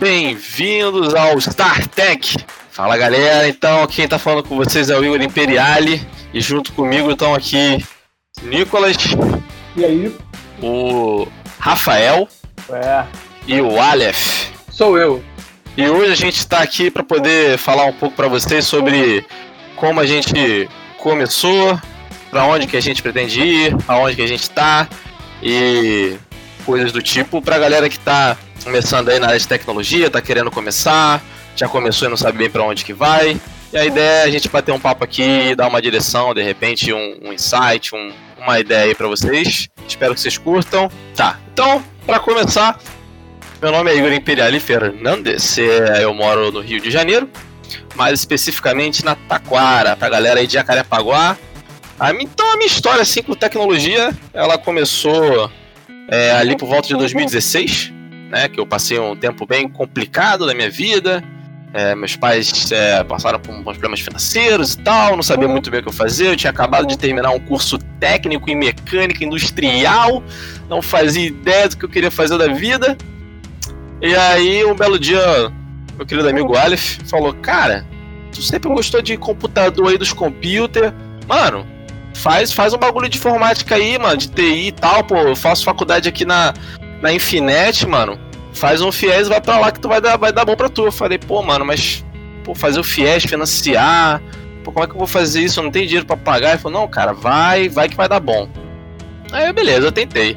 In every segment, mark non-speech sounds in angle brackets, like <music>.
Bem-vindos ao StarTech. Fala galera, então quem tá falando com vocês é o Igor Imperiali e junto comigo estão aqui Nicolas. E aí? O Rafael. É. E o Aleph. Sou eu. E hoje a gente está aqui para poder falar um pouco para vocês sobre como a gente começou, para onde que a gente pretende ir, aonde que a gente está e coisas do tipo para a galera que está começando aí na área de tecnologia, está querendo começar, já começou e não sabe bem para onde que vai. E a ideia é a gente bater um papo aqui, dar uma direção, de repente um, um insight, um, uma ideia aí para vocês. Espero que vocês curtam. Tá, então, para começar, meu nome é Igor Imperiali Fernandes, é, eu moro no Rio de Janeiro, mais especificamente na Taquara, pra galera aí de Jacarepaguá. Então a minha história assim com tecnologia, ela começou é, ali por volta de 2016, né, que eu passei um tempo bem complicado da minha vida. É, meus pais é, passaram por uns problemas financeiros e tal, não sabia muito bem o que eu fazer. Eu tinha acabado de terminar um curso técnico em mecânica industrial, não fazia ideia do que eu queria fazer da vida. E aí, um belo dia, meu querido amigo Aleph falou: Cara, tu sempre gostou de computador aí dos computers. Mano, faz, faz um bagulho de informática aí, mano, de TI e tal. Pô, eu faço faculdade aqui na, na Infinet, mano. Faz um FIES vai pra lá que tu vai dar, vai dar bom pra tu. Eu falei, pô, mano, mas pô, fazer o FIES, financiar. Pô, como é que eu vou fazer isso? Eu não tenho dinheiro pra pagar. Ele falou, não, cara, vai, vai que vai dar bom. Aí, beleza, eu tentei.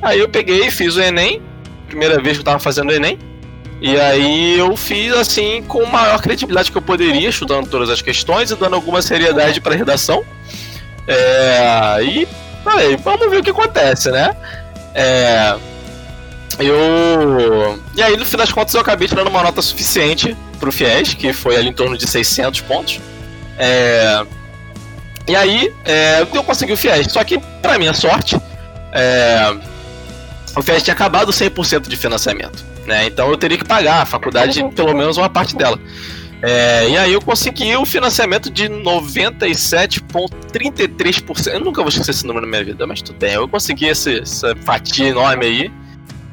Aí eu peguei, fiz o Enem primeira vez que eu tava fazendo o Enem. E aí eu fiz assim com maior credibilidade que eu poderia, estudando todas as questões e dando alguma seriedade para redação. É, e falei, vamos ver o que acontece, né? É, eu. E aí, no fim das contas, eu acabei tirando uma nota suficiente pro FIES, que foi ali em torno de 600 pontos. É, e aí, é, eu consegui o FIES. Só que, pra minha sorte, é, o FIES tinha acabado 100% de financiamento, né? Então eu teria que pagar a faculdade pelo menos uma parte dela. É, e aí eu consegui o financiamento de 97,33%. Eu nunca vou esquecer esse número na minha vida, mas tudo bem. Eu consegui esse, essa fatia enorme aí.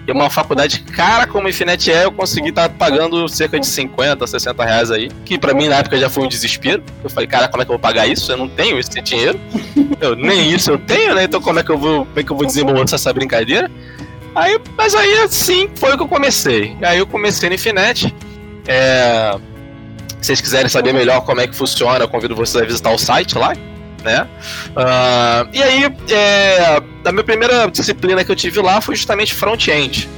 E uma faculdade cara como Infinite é, eu consegui estar tá pagando cerca de 50, 60 reais aí. Que pra mim na época já foi um desespero. Eu falei, cara, como é que eu vou pagar isso? Eu não tenho esse dinheiro. <laughs> Eu, nem isso eu tenho, né? Então como é que eu vou, como é que eu vou desenvolver essa brincadeira? Aí, mas aí assim foi que eu comecei. Aí eu comecei no Infinet. É, se vocês quiserem saber melhor como é que funciona, eu convido vocês a visitar o site lá. Né? Uh, e aí, é, a minha primeira disciplina que eu tive lá foi justamente front-end.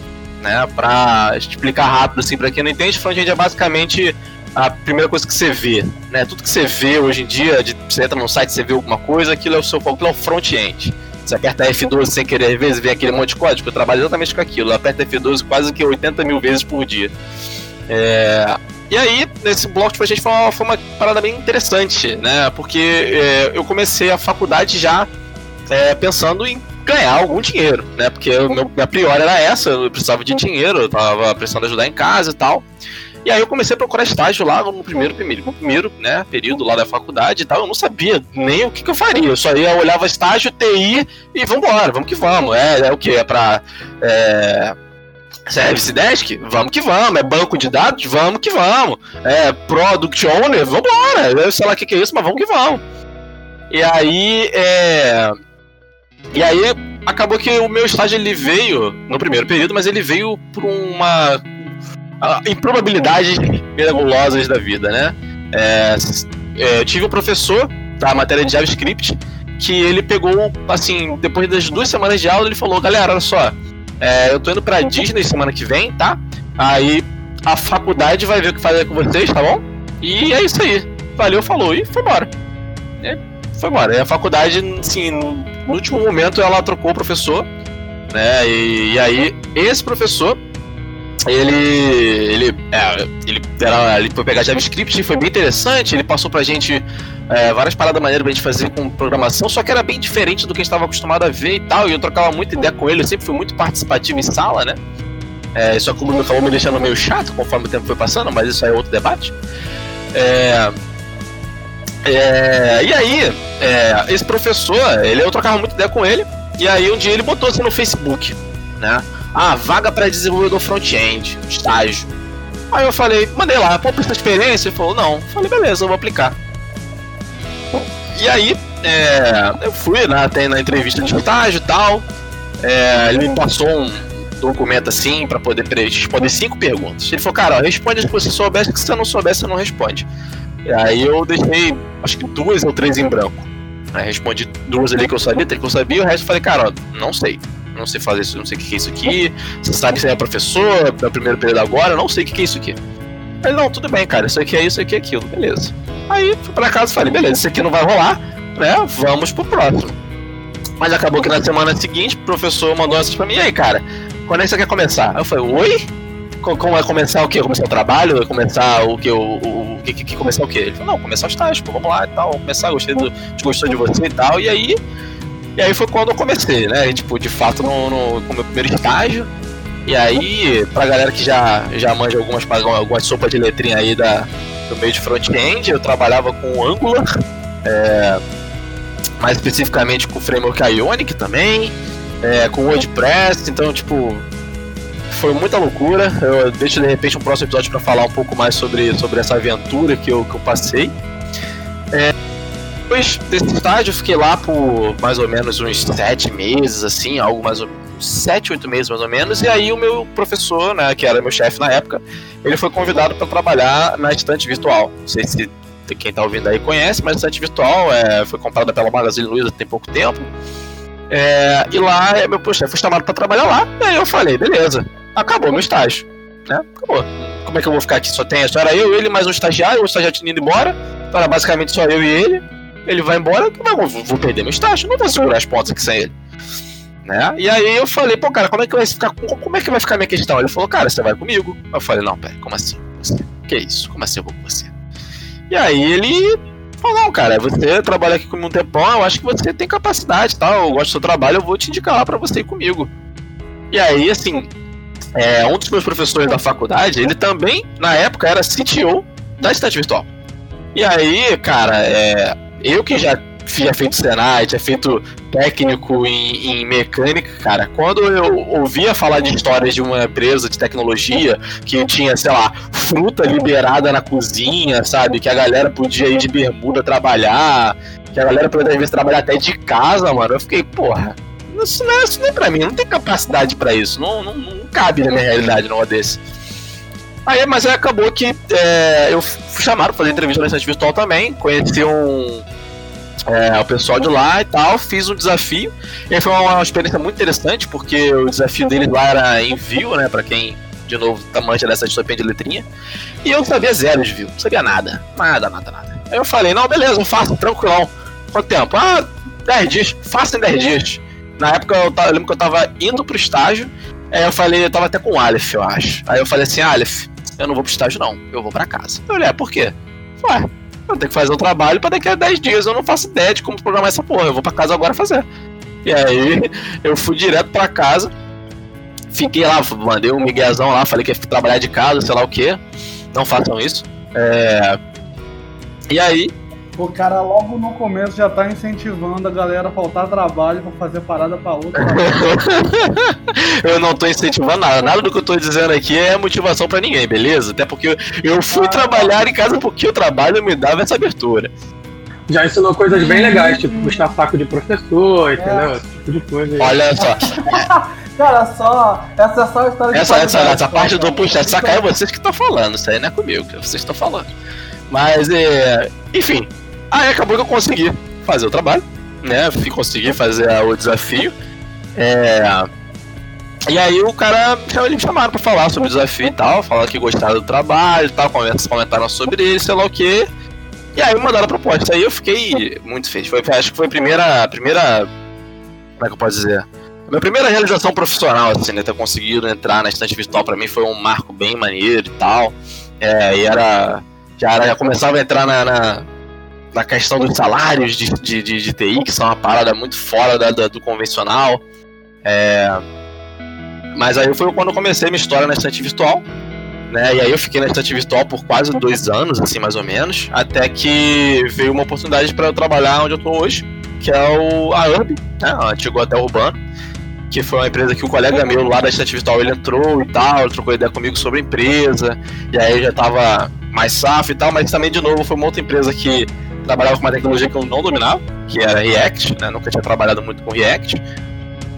Né? Para explicar rápido assim para quem não entende, front-end é basicamente a primeira coisa que você vê, né? Tudo que você vê hoje em dia, de, você entra no site, você vê alguma coisa, aquilo é o seu aquilo é o front-end. Você aperta F12 sem querer, às vezes vem aquele monte de código. Eu trabalho exatamente com aquilo. Eu aperto F12 quase que 80 mil vezes por dia. É... E aí, nesse bloco pra gente foi uma, foi uma parada bem interessante, né? Porque é, eu comecei a faculdade já é, pensando em ganhar algum dinheiro, né? Porque meu, minha priori era essa, eu precisava de dinheiro, eu tava precisando ajudar em casa e tal. E aí eu comecei a procurar estágio lá no primeiro, primeiro, primeiro né, período lá da faculdade e tal. Eu não sabia nem o que, que eu faria. Eu só ia, olhava estágio, TI e vambora, vamos que vamos. É, é o que? É pra. É, Service Desk? Vamos que vamos. É banco de dados? Vamos que vamos. É Product Owner? Vambora. Eu sei lá o que, que é isso, mas vamos que vamos. E aí, é... E aí, acabou que o meu estágio ele veio no primeiro período, mas ele veio por uma improbabilidades miragulosas da vida, né? É, é, eu tive um professor da matéria de JavaScript que ele pegou, assim, depois das duas semanas de aula, ele falou: galera, olha só, é, eu tô indo pra Disney semana que vem, tá? Aí a faculdade vai ver o que fazer com vocês, tá bom? E é isso aí. Valeu, falou e foi embora. E foi embora. E a faculdade, assim, no último momento ela trocou o professor, né? E, e aí esse professor ele ele é, ele, era, ele foi pegar JavaScript e foi bem interessante. Ele passou pra gente é, várias paradas maneiras pra gente fazer com programação, só que era bem diferente do que a gente estava acostumado a ver e tal. E eu trocava muita ideia com ele, eu sempre fui muito participativo em sala, né? É, só acabou me deixando meio chato conforme o tempo foi passando, mas isso aí é outro debate. É, é, e aí, é, esse professor, ele, eu trocava muita ideia com ele, e aí um dia ele botou assim no Facebook, né? Ah, vaga para desenvolvedor front-end, estágio. Aí eu falei, mandei lá, pô, precisa experiência? Ele falou, não. Falei, beleza, eu vou aplicar. E aí, é, eu fui né, até na entrevista de estágio e tal. É, ele me passou um documento assim para poder responder cinco perguntas. Ele falou, cara, responde se você soubesse, que se você não soubesse, você não responde. E aí eu deixei, acho que duas ou três em branco. Aí respondi duas ali que eu sabia, três que eu sabia, e o resto eu falei, cara, ó, não sei. Não sei fazer isso, não sei o que é isso aqui. Você sabe que você é professor, é o primeiro período agora, não sei o que é isso aqui. Ele, não, tudo bem, cara, isso aqui é isso, aqui é aquilo, beleza. Aí fui pra casa e falei, beleza, isso aqui não vai rolar, né? Vamos pro próximo. Mas acabou que na semana seguinte o professor mandou essas pra mim, e aí, cara, quando é que você quer começar? Eu falei, oi? Como vai começar o quê? Começar o trabalho? Vai começar o que? O, o, o que, que, começar o quê? Ele falou, não, começar o estágio, pô, vamos lá e tal, começar, gostei do, gostou de você e tal. E aí, e aí foi quando eu comecei, né? E, tipo, de fato, no, no, com o meu primeiro estágio. E aí, pra galera que já, já manja algumas, algumas sopas de letrinha aí da, do meio de front-end, eu trabalhava com Angular, é, mais especificamente com o framework Ionic também, é, com WordPress, então, tipo, foi muita loucura. Eu deixo de repente um próximo episódio para falar um pouco mais sobre, sobre essa aventura que eu, que eu passei. Depois desse estágio, eu fiquei lá por mais ou menos uns sete meses, assim, algo mais ou menos sete, oito meses mais ou menos, e aí o meu professor, né, que era meu chefe na época, ele foi convidado para trabalhar na estante virtual. Não sei se quem está ouvindo aí conhece, mas a estante virtual é, foi comprada pela Magazine Luiza tem pouco tempo. É, e lá, é, meu chefe foi chamado para trabalhar lá, e aí eu falei, beleza, acabou meu estágio. Né? Acabou. Como é que eu vou ficar aqui? Só tem, só era eu, ele mais um estagiário, o estagiário tinha ido embora, então era basicamente só eu e ele. Ele vai embora, eu vou, perder meu estágio, não vou segurar as pontas aqui sem ele né? E aí eu falei, pô, cara, como é que vai ficar, como é que vai ficar minha questão? Ele falou, cara, você vai comigo. Eu falei, não, pera, como assim? Você? Que isso? Como assim eu vou com você? E aí ele falou, não, cara, você trabalha aqui comigo um tempão, eu acho que você tem capacidade, tal, tá? eu gosto do seu trabalho, eu vou te indicar lá pra você ir comigo. E aí, assim, é, um dos meus professores da faculdade, ele também, na época, era CTO da Estante Virtual. E aí, cara, é, eu que já tinha feito Senai, tinha feito técnico em, em, mecânica, cara, quando eu ouvia falar de histórias de uma empresa de tecnologia que tinha, sei lá, fruta liberada na cozinha, sabe? Que a galera podia ir de bermuda trabalhar, que a galera podia às vezes trabalhar até de casa, mano. Eu fiquei, porra, isso não é, isso não é pra mim, não tem capacidade para isso, não, não, não, cabe na minha realidade numa desse. Aí, mas aí acabou que é, eu fui chamado pra fazer entrevista na Estante Virtual também, conheci um é, o pessoal de lá e tal, fiz um desafio. E foi uma, experiência muito interessante, porque o desafio deles lá era envio, né? Pra quem, de novo, tá mancha dessa distopia de letrinha. E eu sabia zero de view, não sabia nada. Nada, nada, nada. Aí eu falei, não, beleza, eu faço, tranquilão. Quanto tempo? Ah, 10 dias, faço em 10 dias. Na época eu, tava, eu lembro que eu tava indo pro estágio. Aí eu falei, eu tava até com o Aleph, eu acho. Aí eu falei assim, Aleph, eu não vou pro estágio não, eu vou pra casa. Eu olhei, é, por quê? Ué, eu tenho que fazer um trabalho para daqui a 10 dias eu não faço ideia de como programar essa porra. Eu vou para casa agora fazer. E aí <laughs> eu fui direto para casa. Fiquei lá, mandei um miguezão lá, falei que ia trabalhar de casa, sei lá o que. Não façam isso. É... E aí, o cara logo no começo já tá incentivando a galera a faltar trabalho pra fazer parada pra outra. <laughs> eu não tô incentivando nada. Nada do que eu tô dizendo aqui é motivação pra ninguém, beleza? Até porque eu fui ah, trabalhar em casa porque o trabalho me dava essa abertura. Já ensinou coisas bem legais, tipo puxar saco de professor, é. entendeu? Esse tipo de coisa. Aí. Olha só. <laughs> Cara, só. Essa é só a história essa, essa, essa parte do puxar saco é vocês que estão falando. Isso aí não é comigo, que vocês estão falando. Mas, é, enfim, Aí acabou que eu consegui fazer o trabalho, né? Consegui fazer o desafio. É... E aí o cara, eles me chamaram pra falar sobre o desafio e tal, falar que gostaram do trabalho e tal, comentaram sobre ele, sei lá o que. E aí me mandaram a proposta. Aí eu fiquei muito feliz. Foi, acho que foi a primeira. primeira. Como é que eu posso dizer? A minha primeira realização profissional, assim, né? Ter conseguido entrar na estante virtual pra mim foi um marco bem maneiro e tal. É, e era. Já, era, já começava a entrar na, na na questão dos salários de, de, de, de TI, que são uma parada muito fora da, da, do convencional. É... Mas aí foi quando eu comecei minha história na estante virtual. Né? E aí eu fiquei na estante virtual por quase dois anos, assim, mais ou menos, até que veio uma oportunidade para eu trabalhar onde eu tô hoje, que é o a Urb, né? o antigo hotel urbano, que foi uma empresa que o colega meu lá da Estante Virtual ele entrou e tal, trocou ideia comigo sobre a empresa, e aí eu já tava mais safo e tal, mas também de novo foi uma outra empresa que trabalhava com uma tecnologia que eu não dominava, que era React, né? Nunca tinha trabalhado muito com React.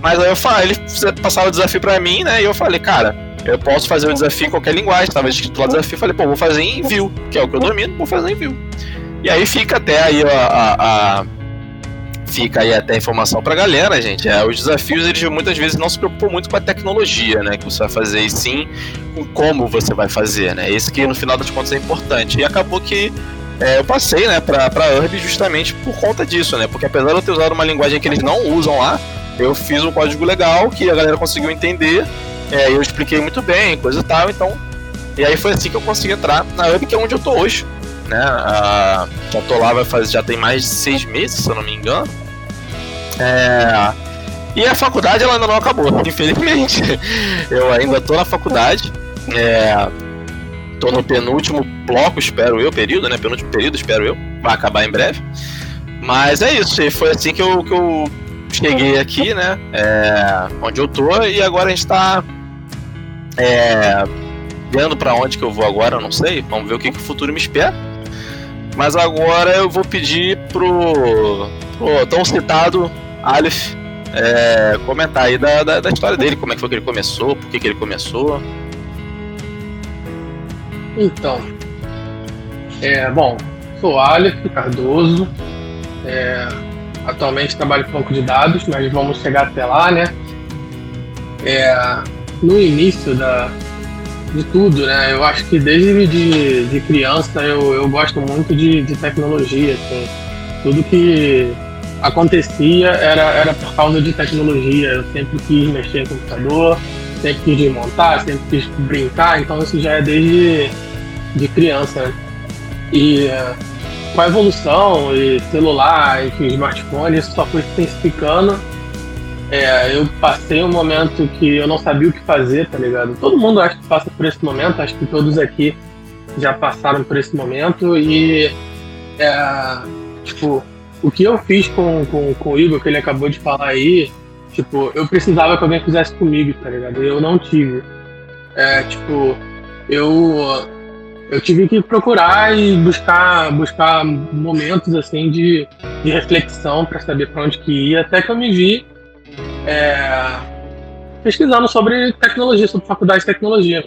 Mas aí eu falei, ele passava o desafio para mim, né? E eu falei, cara, eu posso fazer o desafio em qualquer linguagem. Tava escrito lá desafio, falei, pô, vou fazer em Vue, que é o que eu domino, vou fazer em Vue. E aí fica até aí a, a, a fica aí até informação pra galera, gente. É, os desafios, eles muitas vezes não se preocupam muito com a tecnologia, né? Que você vai fazer, e sim com como você vai fazer, né? Esse que no final das contas é importante. E acabou que é, eu passei, né, pra, pra Urb justamente por conta disso, né? Porque apesar de eu ter usado uma linguagem que eles não usam lá, eu fiz um código legal que a galera conseguiu entender. É, eu expliquei muito bem, coisa e tal, então. E aí foi assim que eu consegui entrar na Urb, que é onde eu tô hoje. Né? Ah, já tô lá, vai fazer, já tem mais de seis meses, se eu não me engano. É... E a faculdade ela ainda não acabou, <laughs> infelizmente. Eu ainda tô na faculdade. É... Tô no penúltimo bloco, espero eu, período, né? Penúltimo período, espero eu. Vai acabar em breve. Mas é isso, e foi assim que eu, que eu cheguei aqui, né? É... Onde eu tô, e agora a gente tá. É... Vendo para onde que eu vou agora, eu não sei. Vamos ver o que, que o futuro me espera. Mas agora eu vou pedir pro, pro tão citado Aleph é, comentar aí da, da, da, história dele, como é que foi que ele começou, por que, que ele começou. Então, é, bom, sou Aleph Cardoso, é, atualmente trabalho com banco de dados, mas vamos chegar até lá, né? É, no início da, de tudo, né? Eu acho que desde de, de criança eu, eu gosto muito de, de tecnologia, assim. Tudo que acontecia era, era por causa de tecnologia. Eu sempre quis mexer em computador, sempre quis desmontar, sempre quis brincar, então isso já é desde de criança. E uh, com a evolução e celular, enfim, smartphone, isso só foi se intensificando. É, eu passei um momento que eu não sabia o que fazer, tá ligado? Todo mundo acho que passa por esse momento, acho que todos aqui já passaram por esse momento e é, tipo, o que eu fiz com, com, com o Igor, que ele acabou de falar aí, tipo, eu precisava que alguém fizesse comigo, tá ligado? Eu não tive. É, tipo, eu eu tive que procurar e buscar buscar momentos assim de, de reflexão para saber para onde que ia, até que eu me vi é, pesquisando sobre tecnologia, sobre faculdade de tecnologia,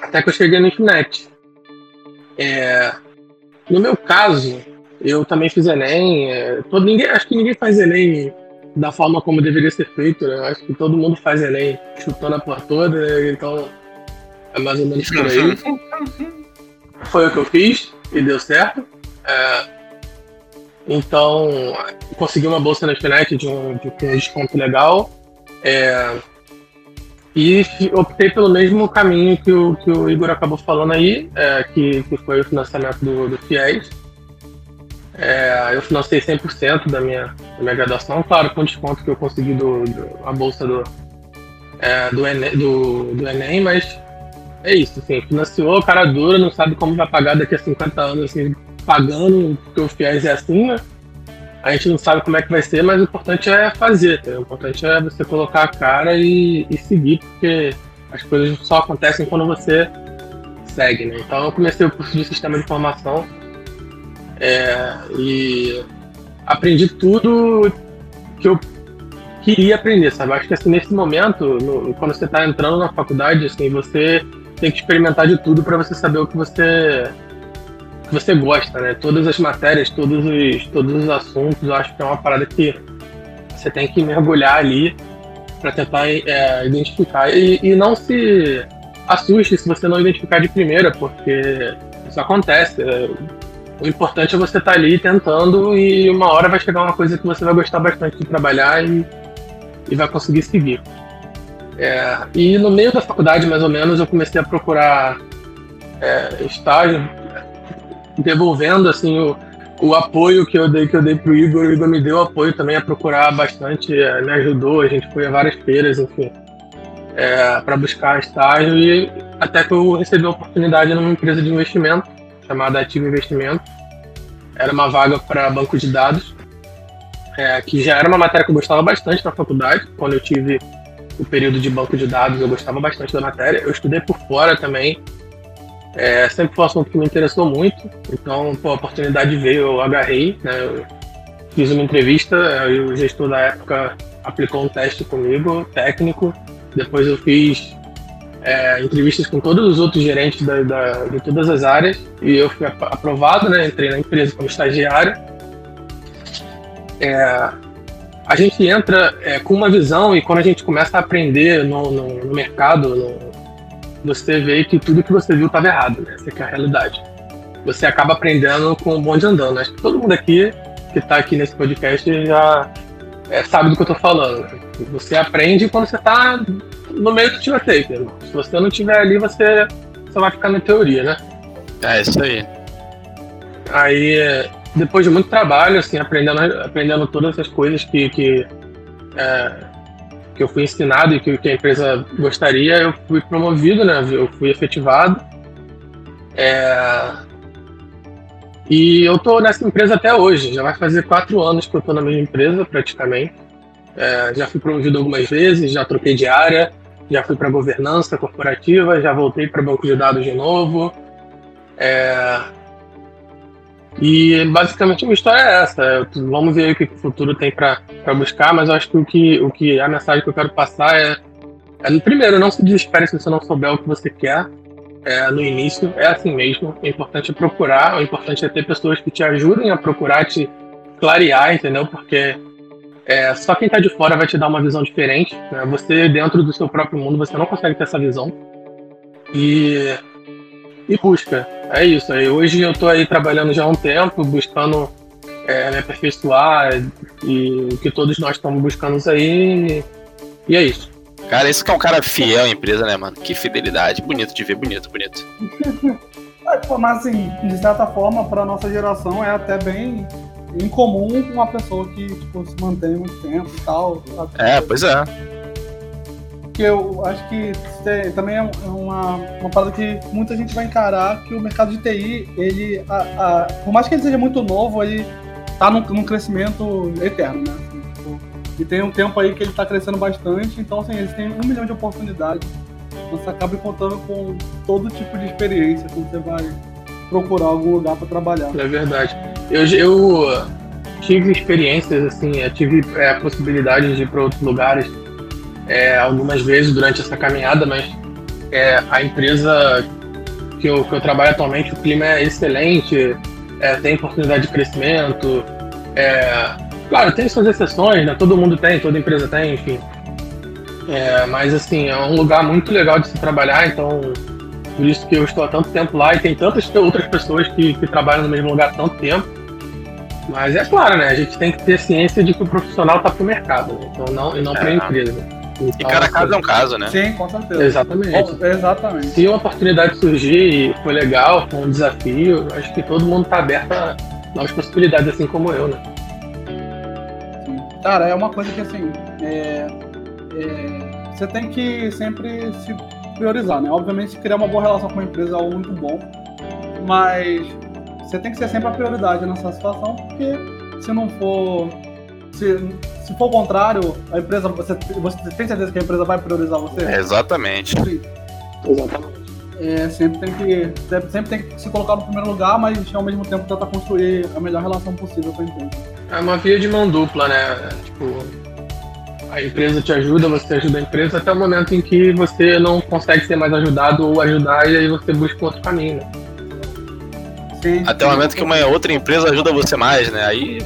até que eu cheguei no Infinet. É, no meu caso, eu também fiz Enem. É, todo, ninguém, acho que ninguém faz Enem da forma como deveria ser feito. Né? Acho que todo mundo faz Enem chutando a porra toda, né? então é mais ou menos por aí. Foi o que eu fiz e deu certo. É, então, consegui uma bolsa na Finet de um, de um desconto legal. É, e optei pelo mesmo caminho que o, que o Igor acabou falando aí, é, que, que foi o financiamento do, do FIES. É, eu financei 100% da minha, da minha graduação, claro, com desconto que eu consegui do, do a bolsa do, é, do, Enem, do, do Enem, mas é isso, assim, financiou, cara dura, não sabe como vai pagar daqui a 50 anos, assim, pagando, porque o FIES é assim, né? A gente não sabe como é que vai ser, mas o importante é fazer, tá? o importante é você colocar a cara e, e seguir, porque as coisas só acontecem quando você segue, né? Então eu comecei o curso de sistema de informação é, e aprendi tudo que eu queria aprender, sabe? Acho que assim, nesse momento, no, quando você está entrando na faculdade, assim, você tem que experimentar de tudo para você saber o que você que você gosta, né? Todas as matérias, todos os, todos os assuntos, eu acho que é uma parada que você tem que mergulhar ali para tentar é, identificar e, e não se assuste se você não identificar de primeira, porque isso acontece. É, o importante é você estar tá ali tentando e uma hora vai chegar uma coisa que você vai gostar bastante de trabalhar e, e vai conseguir seguir. É, e no meio da faculdade, mais ou menos, eu comecei a procurar é, estágio, devolvendo assim o, o apoio que eu dei que eu dei pro Igor. O Igor me deu apoio também a procurar bastante, é, me ajudou. A gente foi a várias feiras, enfim, é, para buscar estágio e até que eu recebi a oportunidade numa empresa de investimento chamada Ativo Investimento. Era uma vaga para banco de dados, é, que já era uma matéria que eu gostava bastante na faculdade, quando eu tive o período de banco de dados, eu gostava bastante da matéria. Eu estudei por fora também. É, sempre foi um assunto que me interessou muito. Então, pô, a oportunidade veio, eu agarrei. Né? Eu fiz uma entrevista, o gestor da época aplicou um teste comigo, técnico. Depois eu fiz é, entrevistas com todos os outros gerentes da, da, de todas as áreas e eu fui aprovado, né? Entrei na empresa como estagiário. É, a gente entra é, com uma visão e quando a gente começa a aprender no, no, no mercado, no, você vê que tudo que você viu estava errado, né? Essa é a realidade. Você acaba aprendendo com o bonde andando. Acho que todo mundo aqui que está aqui nesse podcast já é, sabe do que eu estou falando. Você aprende quando você está no meio do tiroteio. Se você não estiver ali, você só vai ficar na teoria, né? É isso aí. Aí, depois de muito trabalho, assim, aprendendo, aprendendo todas essas coisas que, que, é, que eu fui ensinado e que, que, a empresa gostaria, eu fui promovido, né? Eu fui efetivado. É, e eu tô nessa empresa até hoje. Já vai fazer quatro anos que eu tô na mesma empresa, praticamente. É, já fui promovido algumas vezes, já troquei de área, já fui para governança corporativa, já voltei para banco de dados de novo. É... E basicamente a minha história é essa. Vamos ver o que o futuro tem para buscar, mas eu acho que o, que o que a mensagem que eu quero passar é, é primeiro, não se desespere se você não souber o que você quer. É, no início é assim mesmo. É importante procurar, o importante é ter pessoas que te ajudem a procurar te clarear, entendeu? Porque é, só quem está de fora vai te dar uma visão diferente. Né? Você, dentro do seu próprio mundo, você não consegue ter essa visão. E, e busca. É isso. Aí, hoje eu estou aí trabalhando já há um tempo, buscando é, me aperfeiçoar e o que todos nós estamos buscando aí. E é isso. Cara, isso que é um cara fiel à empresa, né, mano? Que fidelidade. Bonito de ver, bonito, bonito. <laughs> Mas assim, de certa forma, para nossa geração é até bem incomum com uma pessoa que tipo, se mantém muito tempo e tal. É, pois é. Porque eu acho que também é uma, uma parada que muita gente vai encarar que o mercado de TI, ele, a, a, por mais que ele seja muito novo, ele tá num, num crescimento eterno, né? E tem um tempo aí que ele tá crescendo bastante, então assim, eles têm um milhão de oportunidades. Você acaba contando com todo tipo de experiência quando você vai procurar algum lugar para trabalhar. É verdade. Eu, eu tive experiências, assim, tive é, a possibilidade de ir para outros lugares é, algumas vezes durante essa caminhada, mas é, a empresa que eu, que eu trabalho atualmente, o clima é excelente, é, tem oportunidade de crescimento. É, claro, tem suas exceções, né? todo mundo tem, toda empresa tem, enfim. É, mas assim, é um lugar muito legal de se trabalhar, então por isso que eu estou há tanto tempo lá e tem tantas outras pessoas que, que trabalham no mesmo lugar há tanto tempo. Mas é claro, né? A gente tem que ter ciência de que o profissional está para o mercado, né? então não, e não para a é. empresa. Então, e cada caso é um caso, né? Sim, com certeza. Exatamente. Oh, exatamente. Se uma oportunidade surgir e foi legal, foi um desafio, acho que todo mundo está aberto a novas possibilidades, assim como eu, né? Cara, é uma coisa que assim. É, é, você tem que sempre se priorizar, né? Obviamente, criar uma boa relação com a empresa é algo muito bom, mas você tem que ser sempre a prioridade nessa situação, porque se não for. Se, se for o contrário, a empresa. Você, você tem certeza que a empresa vai priorizar você? É exatamente. Sim. Exatamente. É, sempre tem que sempre tem que se colocar no primeiro lugar, mas ao mesmo tempo tentar construir a melhor relação possível com a empresa. É uma via de mão dupla, né? Tipo, a empresa te ajuda, você ajuda a empresa até o momento em que você não consegue ser mais ajudado ou ajudar e aí você busca outro caminho. Né? Sim, até o momento que uma outra empresa ajuda você mais, né? Aí.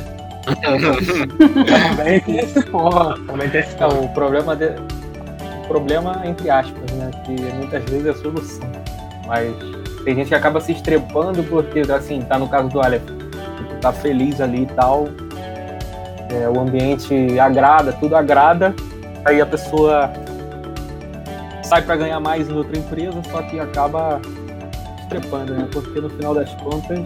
<laughs> também tem esse ponto, também tem esse então, o problema de... o problema entre aspas, né? Que muitas vezes é a solução. Mas tem gente que acaba se estrepando porque, assim, tá no caso do Aleph, tá feliz ali e tal, é, o ambiente agrada, tudo agrada, aí a pessoa sai para ganhar mais em outra empresa, só que acaba trepando, né? Porque no final das contas,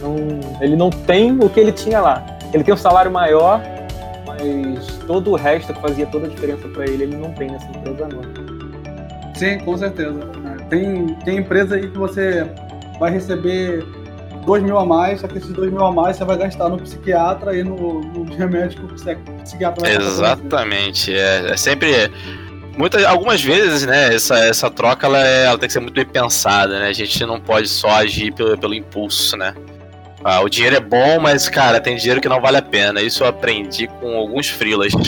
não, ele não tem o que ele tinha lá. Ele tem um salário maior, mas todo o resto que fazia toda a diferença para ele, ele não tem nessa empresa não. Sim, com certeza. Tem, tem empresa aí que você vai receber 2 mil a mais, só que esses 2 mil a mais você vai gastar no psiquiatra e no, no remédio que o psiquiatra vai Exatamente. É, é sempre. muitas, algumas vezes, né, essa, essa troca ela, é, ela tem que ser muito bem pensada, né? A gente não pode só agir pelo, pelo impulso, né? Ah, o dinheiro é bom, mas, cara, tem dinheiro que não vale a pena. Isso eu aprendi com alguns freelas. <laughs>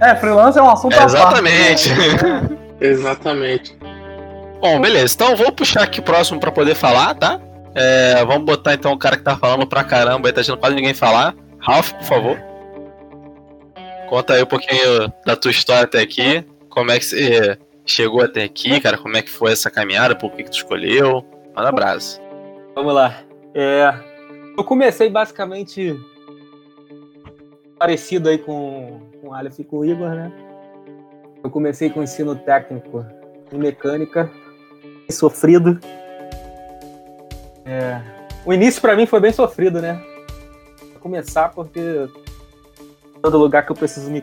é, freelance é um assunto é, Exatamente. Parte, né? exatamente. <laughs> Bom, beleza. Então vou puxar aqui o próximo para poder falar, tá? É, vamos botar então o cara que tá falando pra caramba e tá deixando quase ninguém falar. Ralph, por favor. Conta aí um pouquinho da tua história até aqui. Como é que você chegou até aqui, cara? Como é que foi essa caminhada? Por que, que tu escolheu? Manda brasa. Vamos lá. É, eu comecei basicamente parecido aí com, com o Aleph e com o Igor, né? Eu comecei com ensino técnico em mecânica, sofrido. É, o início para mim foi bem sofrido, né? Vou começar porque todo lugar que eu preciso me,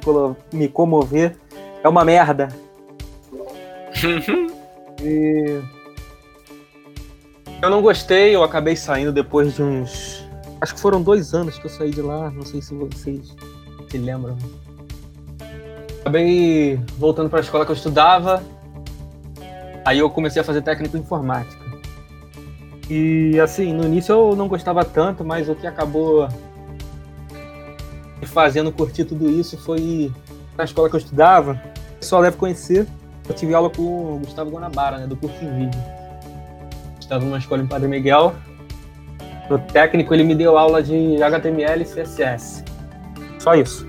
me comover é uma merda. <laughs> e eu não gostei, eu acabei saindo depois de uns. Acho que foram dois anos que eu saí de lá, não sei se vocês se lembram. Acabei voltando para a escola que eu estudava. Aí eu comecei a fazer técnico em informática. E assim, no início eu não gostava tanto, mas o que acabou me fazendo curtir tudo isso foi na escola que eu estudava. O pessoal deve conhecer. Eu tive aula com o Gustavo Guanabara, né, do curso em vídeo. Estava numa escola em Padre Miguel. No técnico ele me deu aula de HTML e CSS. Só isso.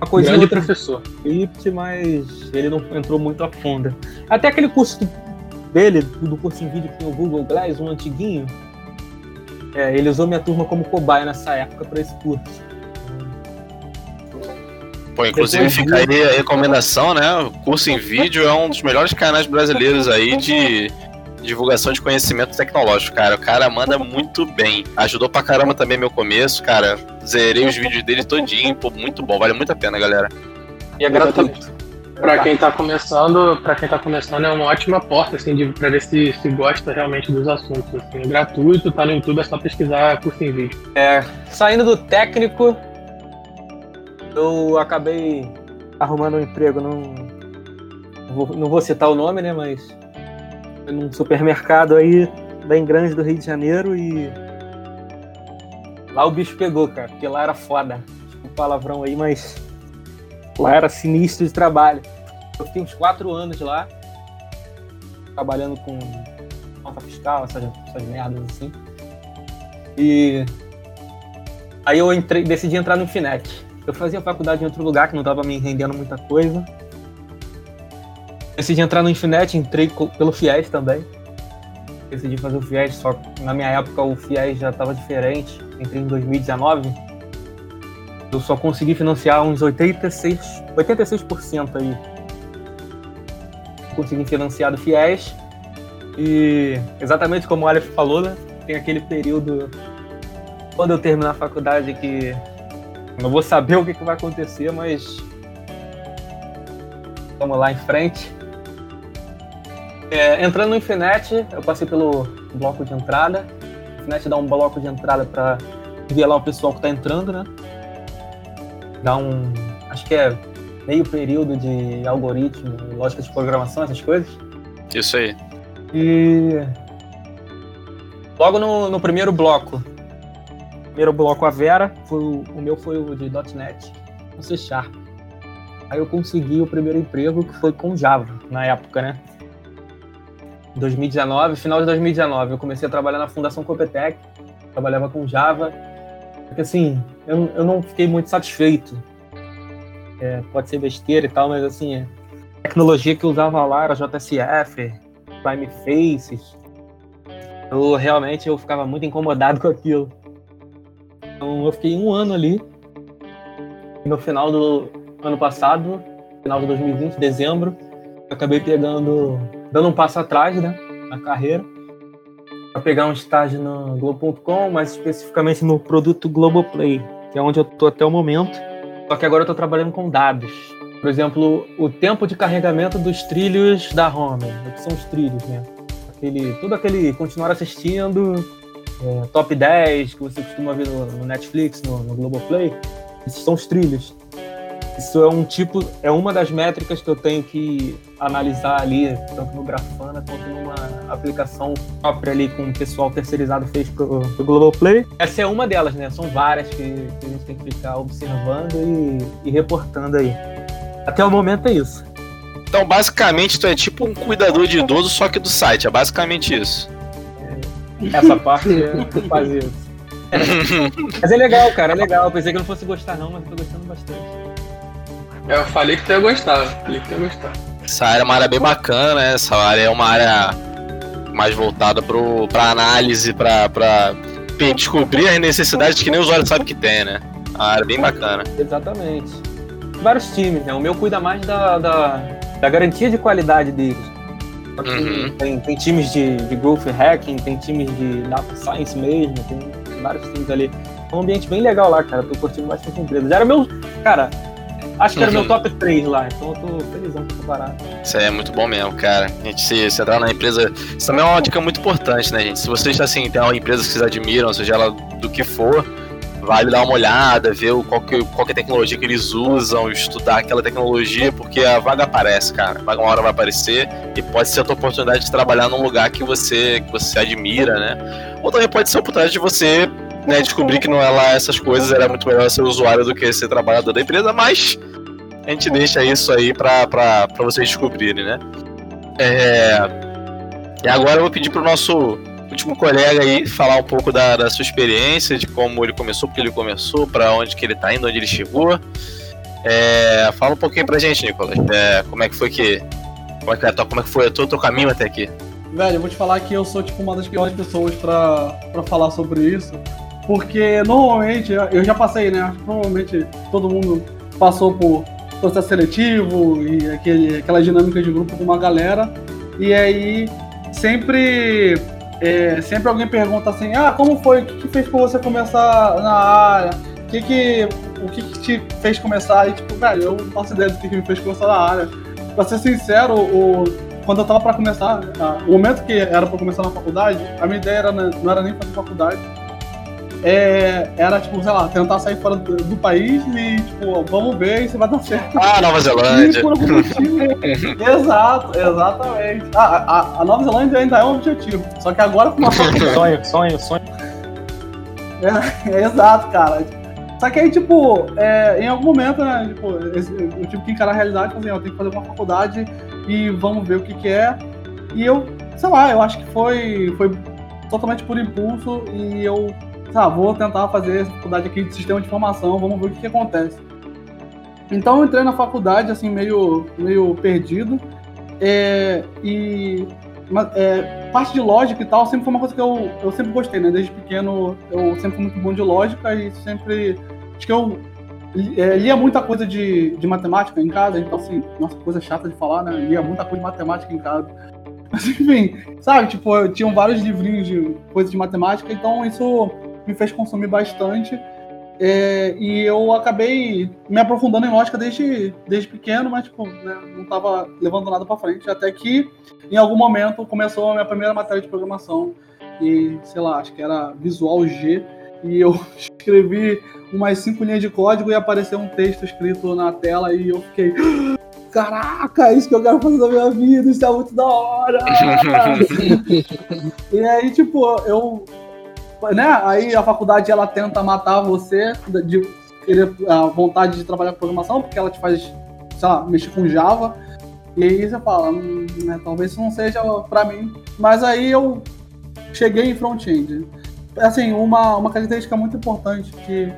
Uma coisa Grande professor. Script, mas ele não entrou muito a fundo. Até aquele curso dele, do curso em vídeo que tem o Google Glass, um antiguinho, é, ele usou minha turma como cobaia nessa época para esse curso. Pô, inclusive fica aí a recomendação, né? O curso em vídeo é um dos melhores canais brasileiros aí de divulgação de conhecimento tecnológico, cara. O cara manda muito bem. Ajudou pra caramba também meu começo, cara. Zerei os vídeos dele todinho, pô, muito bom. Vale muito a pena, galera. E é gratuito. Para quem tá começando, para quem tá começando é uma ótima porta assim de para ver se, se gosta realmente dos assuntos, assim. É gratuito, tá no YouTube, é só pesquisar curso em vídeo. É, saindo do técnico, eu acabei arrumando um emprego num não vou, não vou citar o nome, né, mas num supermercado aí bem grande do Rio de Janeiro e lá o bicho pegou, cara, porque lá era foda. Tipo, palavrão aí, mas lá era sinistro de trabalho. Eu fiquei uns quatro anos lá, trabalhando com conta fiscal, essas, essas merdas assim. E aí eu entrei, decidi entrar no Finet. Eu fazia faculdade em outro lugar que não estava me rendendo muita coisa decidi entrar no Infinet, entrei pelo FIES também. Decidi fazer o FIES, só que na minha época o FIES já estava diferente. Entrei em 2019. Eu só consegui financiar uns 86%, 86% aí. Consegui financiar do FIES. E exatamente como o Aleph falou, né? Tem aquele período quando eu terminar a faculdade que não vou saber o que, que vai acontecer, mas vamos lá em frente. É, entrando no Infinet, eu passei pelo bloco de entrada. O Infinet dá um bloco de entrada para ver lá o pessoal que está entrando, né? Dá um. Acho que é meio período de algoritmo, lógica de programação, essas coisas. Isso aí. E. Logo no, no primeiro bloco. Primeiro bloco a Vera, foi, o meu foi o de .NET, com C Sharp. Aí eu consegui o primeiro emprego que foi com Java, na época, né? 2019, final de 2019, eu comecei a trabalhar na Fundação Copetec, trabalhava com Java, porque assim, eu, eu não fiquei muito satisfeito. É, pode ser besteira e tal, mas assim, a tecnologia que eu usava lá era JSF, Prime Faces. Eu realmente eu ficava muito incomodado <laughs> com aquilo. Então eu fiquei um ano ali. E no final do ano passado, final de 2020, dezembro, acabei pegando dando um passo atrás, né, na carreira, para pegar um estágio no Globo.com, mais especificamente no produto Globoplay, que é onde eu estou até o momento. Só que agora eu estou trabalhando com dados. Por exemplo, o tempo de carregamento dos trilhos da home. O que são os trilhos, né? Aquele, tudo aquele continuar assistindo, é, top 10 que você costuma ver no, no Netflix, no, no Globoplay. Esses são os trilhos. Isso é um tipo, é uma das métricas que eu tenho que analisar ali, tanto no Grafana quanto numa aplicação própria ali com o pessoal terceirizado fez pro, pro Globoplay. Essa é uma delas, né? São várias que, que a gente tem que ficar observando e, e reportando aí. Até o momento é isso. Então, basicamente, tu é tipo um cuidador de idoso, só que do site. É basicamente isso. Essa parte é fazer isso. <laughs> Mas é legal, cara, é legal. Eu pensei que eu não fosse gostar, não, mas tô gostando bastante. Eu falei que tu ia gostar, falei que tu ia gostar. Essa área é uma área bem bacana, né? Essa área é uma área mais voltada pro, pra análise, pra, pra descobrir as necessidades que nem o usuário sabe que tem, né? Uma área bem bacana. Exatamente. Vários times, né? O meu cuida mais da, da, da garantia de qualidade deles. Uhum. Tem, tem times de, de growth hacking, tem times de data science mesmo, tem vários times ali. É um ambiente bem legal lá, cara. Tô curtindo bastante empresa. Já era meu. Cara, Acho que era meu uhum. top 3 lá, então eu tô felizão com essa parada. Isso aí é muito bom mesmo, cara. A gente se, se entrar na empresa. Isso também é uma dica muito importante, né, gente? Se vocês assim, tem uma empresa que vocês admiram, seja ela do que for, vale dar uma olhada, ver qual que, qual que é a tecnologia que eles usam, estudar aquela tecnologia, porque a vaga aparece, cara. A vaga uma hora vai aparecer e pode ser a tua oportunidade de trabalhar num lugar que você, que você admira, né? Ou também pode ser a oportunidade de você né, descobrir que não é lá essas coisas, era muito melhor ser usuário do que ser trabalhador da empresa, mas a gente deixa isso aí pra, pra, pra vocês descobrirem, né? É... E agora eu vou pedir pro nosso último colega aí falar um pouco da, da sua experiência, de como ele começou, porque ele começou, para onde que ele tá indo, onde ele chegou. É... Fala um pouquinho pra gente, Nicolas. É... Como é que foi que. Como é que, como é que foi o teu caminho até aqui? Velho, eu vou te falar que eu sou tipo uma das piores pessoas pra falar sobre isso. Porque normalmente, eu já passei, né? Normalmente todo mundo passou por processo seletivo e aquele, aquela dinâmica de grupo com uma galera. E aí sempre, é, sempre alguém pergunta assim, ah, como foi? O que, que fez com você começar na área? O que, que, o que, que te fez começar? E tipo, velho, eu não faço ideia do que, que me fez começar na área. Pra ser sincero, o, quando eu tava pra começar, o momento que era pra começar na faculdade, a minha ideia era, não era nem fazer faculdade é, era, tipo, sei lá, tentar sair fora do, do, país e, tipo, vamos ver se vai dar certo. Ah, Nova Zelândia. <laughs> Exato, exatamente. Ah, a, a, Nova Zelândia ainda é um objetivo. Só que agora com uma <laughs> Sonho, sonho, sonho. É, é, exato, cara. Só que aí, tipo, é, em algum momento, né, tipo, eu tive que encarar a realidade, tipo assim, eu tenho que fazer uma faculdade e vamos ver o que que é. E eu, sei lá, eu acho que foi, foi totalmente por impulso e eu ah, vou tentar fazer essa faculdade aqui de sistema de informação, vamos ver o que, que acontece. Então eu entrei na faculdade assim meio, meio perdido é, e é, parte de lógica e tal sempre foi uma coisa que eu, eu sempre gostei, né? Desde pequeno eu sempre fui muito bom de lógica e sempre acho que eu é, lia muita coisa de, de matemática em casa, então assim, nossa, coisa chata de falar, né? Lia muita coisa de matemática em casa. <laughs> Mas enfim, sabe, tipo, eu tinha vários livrinhos de coisas de matemática, então isso me fez consumir bastante. É, e eu acabei me aprofundando em lógica desde, desde pequeno, mas tipo, né, não estava levando nada para frente. Até que, em algum momento, começou a minha primeira matéria de programação. E, sei lá, acho que era Visual G. E eu <laughs> escrevi umas cinco linhas de código e apareceu um texto escrito na tela. E eu fiquei. Caraca, é isso que eu quero fazer da minha vida, isso é muito da hora! <laughs> e aí, tipo, eu né? Aí a faculdade ela tenta matar você de querer a vontade de trabalhar com programação, porque ela te faz, sei lá, mexer com Java. E aí você fala, hum, né, talvez isso não seja para mim. Mas aí eu cheguei em front-end. Assim, uma, uma característica muito importante que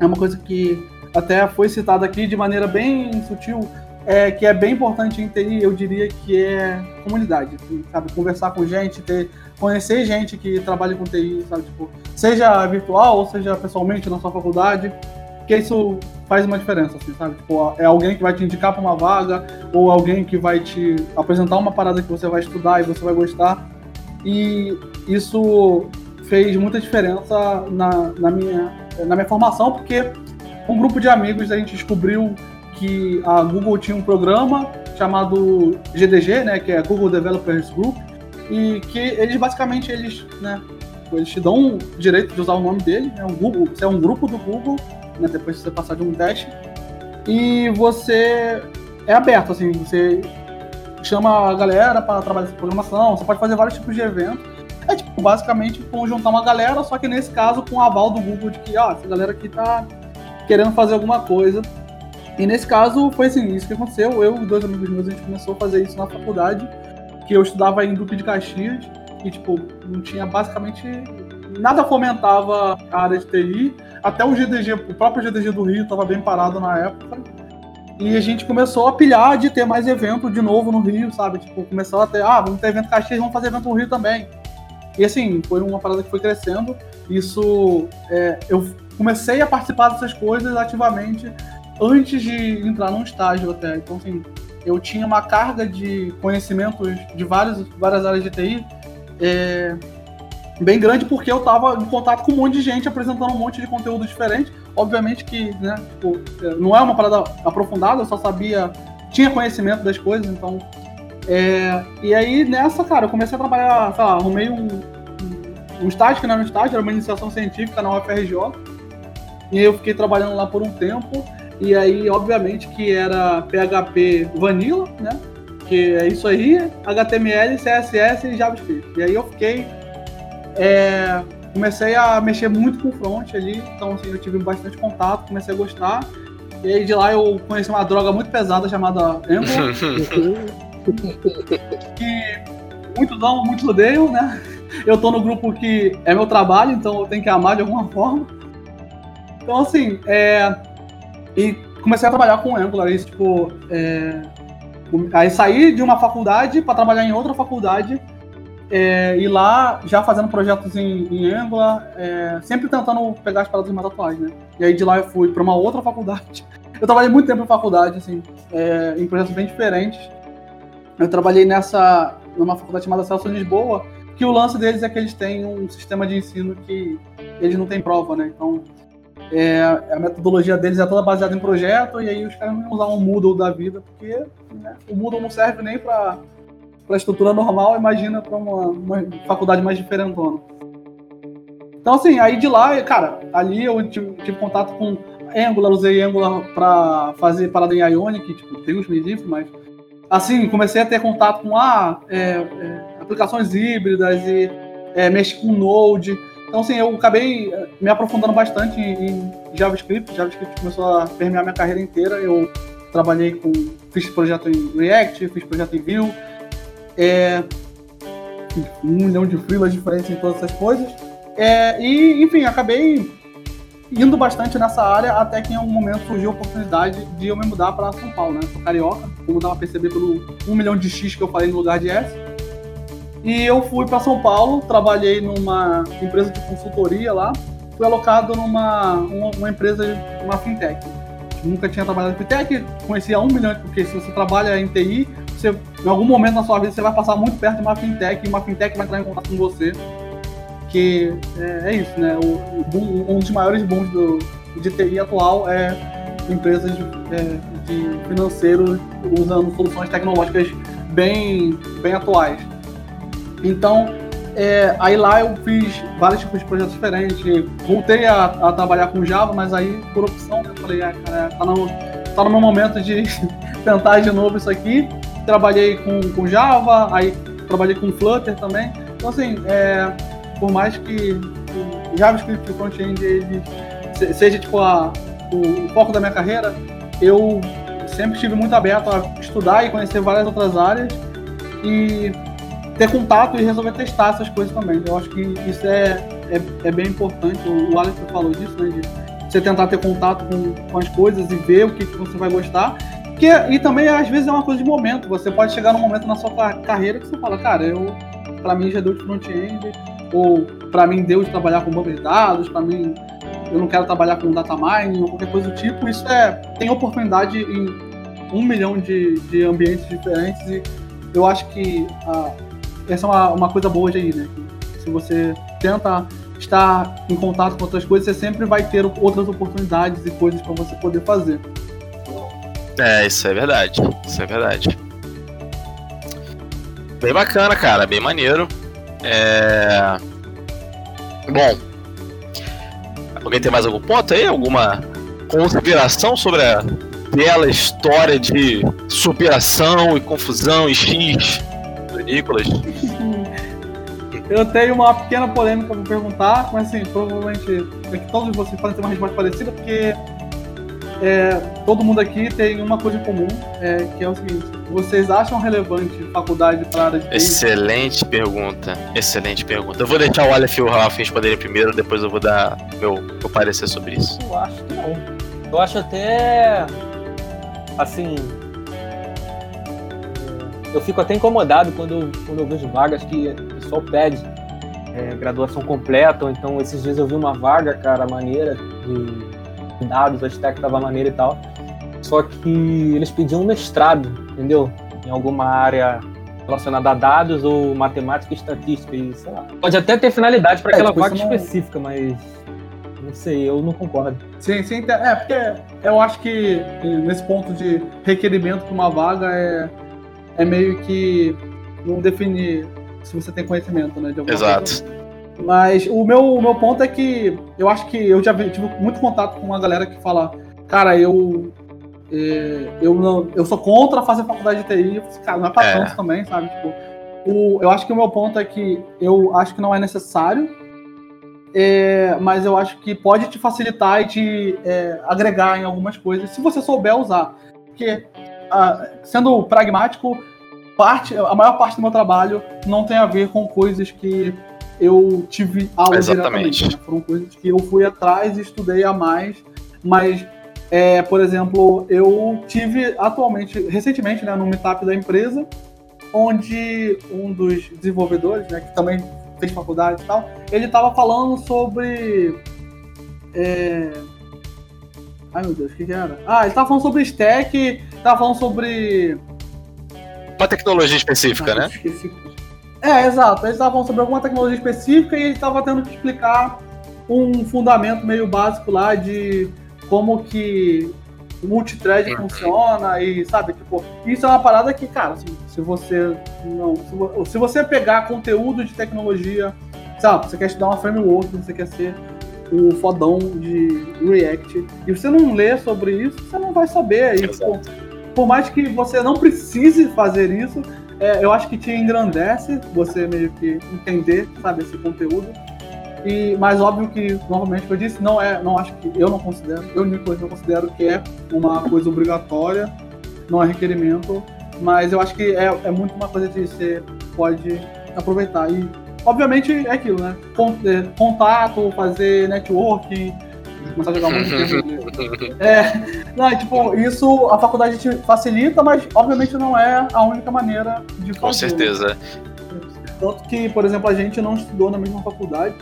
é uma coisa que até foi citada aqui de maneira bem sutil, é, que é bem importante em TI, eu diria que é comunidade, sabe? Conversar com gente, ter conhecer gente que trabalha com TI, sabe? Tipo, seja virtual ou seja pessoalmente na sua faculdade, que isso faz uma diferença, assim, sabe? Tipo, é alguém que vai te indicar para uma vaga ou alguém que vai te apresentar uma parada que você vai estudar e você vai gostar. E isso fez muita diferença na, na, minha, na minha formação, porque um grupo de amigos a gente descobriu que a Google tinha um programa chamado GDG, né, que é Google Developers Group, e que eles basicamente eles, né, eles te dão o direito de usar o nome dele, é um Google, você é um grupo do Google, né, depois de você passar de um teste, e você é aberto, assim, você chama a galera para trabalhar essa programação, você pode fazer vários tipos de eventos. É tipo, basicamente, juntar uma galera, só que nesse caso com o aval do Google de que, ó, essa galera aqui tá querendo fazer alguma coisa. E nesse caso foi assim, isso que aconteceu. Eu e dois amigos meus, a gente começou a fazer isso na faculdade, que eu estudava em Duque de Caxias, e tipo, não tinha basicamente nada fomentava a área de TI. Até o GDG, o próprio GDG do Rio estava bem parado na época. E a gente começou a pilhar de ter mais evento de novo no Rio, sabe? Tipo, começou a ter, ah, vamos ter evento Caxias, vamos fazer evento no Rio também. E assim, foi uma parada que foi crescendo. Isso, é, eu comecei a participar dessas coisas ativamente antes de entrar num estágio até. Então, assim, eu tinha uma carga de conhecimentos de várias, várias áreas de TI é, bem grande porque eu estava em contato com um monte de gente apresentando um monte de conteúdo diferente. Obviamente que, né, tipo, não é uma parada aprofundada, eu só sabia, tinha conhecimento das coisas, então. É, e aí nessa, cara, eu comecei a trabalhar, sei lá, arrumei um, um, estágio que não era um estágio, era uma iniciação científica na UFRJ. E eu fiquei trabalhando lá por um tempo. E aí, obviamente, que era PHP Vanilla, né? Que é isso aí, HTML, CSS e JavaScript. E aí eu fiquei é, comecei a mexer muito com o front ali, então assim, eu tive bastante contato, comecei a gostar. E aí de lá eu conheci uma droga muito pesada chamada Angular. <laughs> que muitos amam, muitos odeiam, né? Eu tô no grupo que é meu trabalho, então eu tenho que amar de alguma forma. Então assim, é... e comecei a trabalhar com Angular, isso tipo, é... aí saí de uma faculdade para trabalhar em outra faculdade é, e lá, já fazendo projetos em, em Angular, é, sempre tentando pegar as paradas mais atuais, né? E aí de lá eu fui para uma outra faculdade. <laughs> Eu trabalhei muito tempo em faculdade, assim, é, em projetos bem diferentes. Eu trabalhei nessa, numa faculdade chamada Celso Lisboa, que o lance deles é que eles têm um sistema de ensino que eles não têm prova, né? Então, é, a metodologia deles é toda baseada em projeto, e aí os caras não usar um Moodle da vida, porque né, o Moodle não serve nem para a estrutura normal, imagina para uma, uma, faculdade mais diferentona. Então, assim, aí de lá, cara, ali eu tive, tive contato com Angular, usei Angular para fazer parada em Ionic, tipo, tem uns livros, mas assim, comecei a ter contato com ah, é, é, aplicações híbridas e é, mexer com Node. Então, assim, eu acabei é, me aprofundando bastante em, JavaScript. JavaScript começou a permear minha carreira inteira. Eu trabalhei com, fiz projeto em React, fiz projeto em Vue, é, um milhão de freelas diferentes em todas essas coisas. É, e, enfim, acabei indo bastante nessa área até que em algum momento surgiu a oportunidade de eu me mudar para São Paulo, né? Sou carioca, como dá pra perceber pelo um milhão de X que eu falei no lugar de S. E eu fui para São Paulo, trabalhei numa empresa de consultoria lá, fui alocado numa uma, uma empresa, uma fintech. Nunca tinha trabalhado em fintech, conhecia um milhão, porque se você trabalha em TI, você, em algum momento na sua vida, você vai passar muito perto de uma fintech e uma fintech vai entrar em contato com você. Que é, é isso, né? O, um dos maiores bons do, de TI atual é empresas de, é, de financeiro usando soluções tecnológicas bem, bem atuais. Então, é, aí lá eu fiz vários tipos de projetos diferentes. Voltei a, a trabalhar com Java, mas aí por opção, eu falei, ah, cara, tá no, tá no meu momento de <laughs> tentar de novo isso aqui trabalhei com, com Java, aí trabalhei com Flutter também. Então, assim, é, por mais que o JavaScript e front-end ele seja tipo a, o, o foco da minha carreira, eu sempre estive muito aberto a estudar e conhecer várias outras áreas e ter contato e resolver testar essas coisas também. Eu acho que isso é, é, é bem importante. O Alex falou disso, né? De você tentar ter contato com, com as coisas e ver o que, que você vai gostar. Porque, e também, às vezes, é uma coisa de momento. Você pode chegar num momento na sua carreira que você fala, cara, eu, pra mim já deu de front-end, ou pra mim deu de trabalhar com banco de dados, pra mim eu não quero trabalhar com data mining ou qualquer coisa do tipo. Isso é, tem oportunidade em um milhão de, de ambientes diferentes e eu acho que ah, essa é uma, uma coisa boa de aí, né? Se você tenta estar em contato com outras coisas, você sempre vai ter outras oportunidades e coisas para você poder fazer. É, isso é verdade. Isso é verdade. Bem bacana, cara. Bem maneiro. É... Bom. Alguém tem mais algum ponto aí? Alguma consideração sobre a bela história de superação e confusão e X Nicolas. Eu tenho uma pequena polêmica pra perguntar, mas assim, provavelmente é que todos vocês podem ter uma resposta parecida, porque é, todo mundo aqui tem uma coisa em comum, é, que é o seguinte: vocês acham relevante faculdade para a área de? Excelente pergunta. Excelente pergunta. Eu vou deixar o Aleph e o Ralph responderem primeiro, depois eu vou dar meu, meu parecer sobre isso. Eu acho que não. Eu acho até. Assim. Eu fico até incomodado quando eu, quando eu vejo vagas que o pessoal pede é, graduação completa, ou então esses dias eu vi uma vaga, cara, maneira de dados, a stack tava maneira e tal. Só que eles pediam um mestrado, entendeu? Em alguma área relacionada a dados ou matemática e estatística, e sei lá. Pode até ter finalidade para É, aquela tipo, vaga não- específica, mas não sei, eu não concordo. Sim, sim, é porque eu acho que nesse ponto de requerimento para uma vaga é, é meio que não definir se você tem conhecimento, né? Exato. coisa. Mas o meu, o meu ponto é que eu acho que eu já tive muito contato com uma galera que fala, cara, eu. é, eu, não, eu sou contra fazer faculdade de TI. Falei, cara, não é pra É. tanto também, sabe? Tipo, o, eu acho que o meu ponto é que eu acho que não é necessário, é, mas eu acho que pode te facilitar e te é, agregar em algumas coisas, se você souber usar. Porque, ah, sendo pragmático, parte, a maior parte do meu trabalho não tem a ver com coisas que eu tive aula Exatamente. diretamente. né? Foram coisas que eu fui atrás e estudei a mais, mas, é, por exemplo, eu tive atualmente, recentemente, né, no meetup da empresa, onde um dos desenvolvedores, né, que também fez faculdade e tal, ele estava falando sobre. é, Ai meu Deus, o que, que era? Ah, ele estava falando sobre stack, estava falando sobre. Uma tecnologia específica, né? esqueci. É, exato. Eles estavam sobre alguma tecnologia específica e ele estava tendo que explicar um fundamento meio básico lá de como que o multithread Uhum. funciona e, sabe, tipo, isso é uma parada que, cara, assim, se você não. Se, vo- se você pegar conteúdo de tecnologia, sabe, você quer estudar uma framework, você quer ser o fodão de React, e você não lê sobre isso, você não vai saber. E, tipo, por mais que você não precise fazer isso, é, eu acho que te engrandece você meio que entender, sabe, esse conteúdo. E, mas óbvio que, novamente, eu disse, não é, não acho que eu não considero, eu Nicolas não considero que é uma coisa obrigatória, não é requerimento, mas eu acho que é, é muito uma coisa que você pode aproveitar. E obviamente é aquilo, né? É, Contato, fazer networking, começar a jogar muito tempo. <laughs> É, não, tipo, isso a faculdade te facilita, mas obviamente não é a única maneira de fazer. Com certeza. Tanto que, por exemplo, a gente não estudou na mesma faculdade,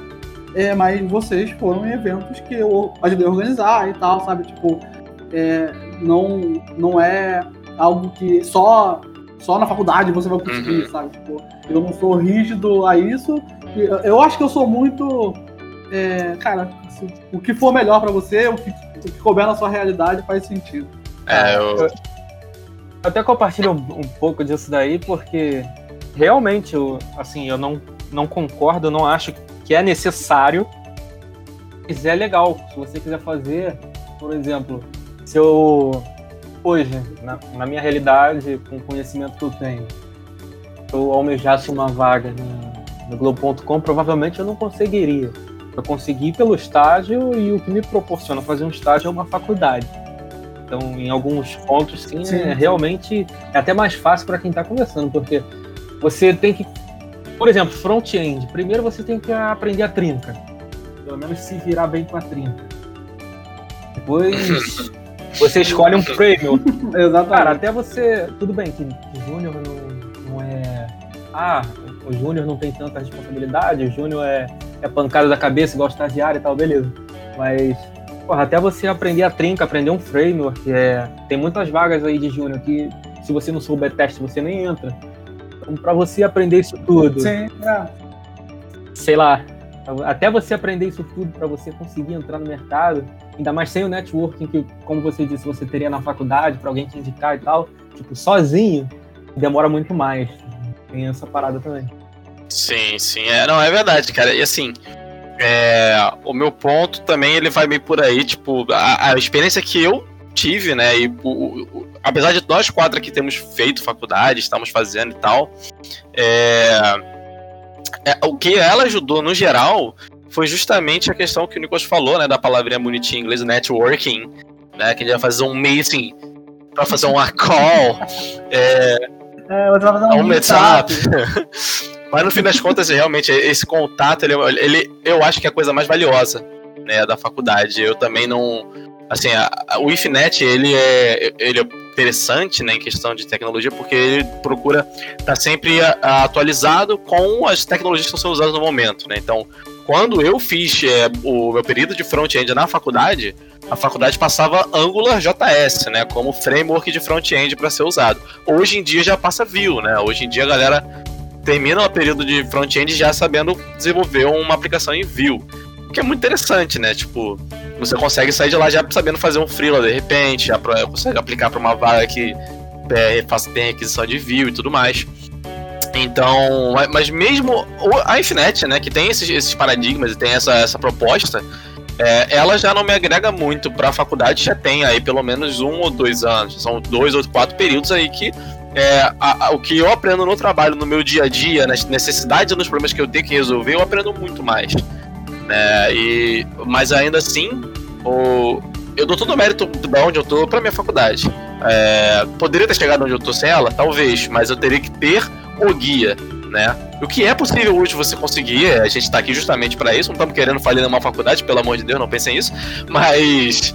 é, mas vocês foram em eventos que eu ajudei a organizar e tal, sabe? Tipo, é, não, não é algo que só, só na faculdade você vai conseguir, Uhum. sabe? Tipo, eu não sou rígido a isso. eu acho que eu sou muito. É, cara, assim, o que for melhor pra você, o que, o que couber na sua realidade faz sentido. É, eu, Eu até compartilho um, um pouco disso daí, porque realmente, eu, assim, eu não, não concordo, eu não acho que é necessário, mas é legal. Se você quiser fazer, por exemplo, se eu hoje, na, na minha realidade, com o conhecimento que eu tenho, eu almejasse uma vaga no, no Globo.com, provavelmente eu não conseguiria. Eu consegui pelo estágio e o que me proporciona fazer um estágio é uma faculdade. Então, em alguns pontos, sim, Sim, é realmente é até mais fácil para quem está começando, porque você tem que, por exemplo, front-end. Primeiro você tem que aprender a trinca, pelo menos se virar bem com a trinca. Depois <laughs> você escolhe um framework. Exatamente. Cara, até você. Tudo bem que o Júnior não, não é. Ah, o Júnior não tem tanta responsabilidade, o Júnior é, é pancada da cabeça, igual estagiário e tal, beleza. Mas, porra, até você aprender a trinca, aprender um framework, é, tem muitas vagas aí de Júnior que se você não souber teste, você nem entra. Então, pra você aprender isso tudo, Sim, é. sei lá, até você aprender isso tudo para você conseguir entrar no mercado, ainda mais sem o networking que, como você disse, você teria na faculdade para alguém te indicar e tal, tipo, sozinho, demora muito mais. Tem essa parada também. Sim, sim. É, não, é verdade, cara. E assim, é, o meu ponto também ele vai meio por aí, tipo, a, a experiência que eu tive, né? E o, o, apesar de nós quatro aqui temos feito faculdade, estamos fazendo e tal, é, é, o que ela ajudou no geral foi justamente a questão que o Nicolas falou, né? Da palavrinha bonitinha em inglês, networking, né? Que a gente vai fazer um meeting para fazer uma call. É, É, um, um meetup. <laughs> Mas no fim das contas, realmente, esse contato, ele, ele, eu acho que é a coisa mais valiosa né, da faculdade. Eu também não. Assim, a, a, o IFNET, ele é, ele é interessante né, em questão de tecnologia, porque ele procura estar tá sempre a, atualizado com as tecnologias que estão sendo usadas no momento. Né? Então, quando eu fiz é, o meu período de front-end na faculdade, a faculdade passava Angular JS, né, como framework de front-end para ser usado. Hoje em dia já passa Vue, né? Hoje em dia a galera termina o período de front-end já sabendo desenvolver uma aplicação em Vue. O que é muito interessante, né? Tipo, você consegue sair de lá já sabendo fazer um freela de repente, já pra, consegue aplicar para uma vaga que é, tem aquisição de Vue e tudo mais. Então, mas mesmo a Infinet, né, que tem esses, esses paradigmas e tem essa, essa proposta, é, ela já não me agrega muito para a faculdade, já tem aí pelo menos um ou dois anos, são dois ou quatro períodos aí que é, a, a, o que eu aprendo no trabalho, no meu dia a dia, nas necessidades e nos problemas que eu tenho que resolver, eu aprendo muito mais. Né? E, mas ainda assim, o, eu dou todo o mérito de onde eu tô para minha faculdade. É, poderia ter chegado onde eu tô sem ela? Talvez, mas eu teria que ter o guia, né? O que é possível hoje você conseguir, a gente tá aqui justamente para isso, não estamos querendo falir numa faculdade, pelo amor de Deus, não pensem nisso, mas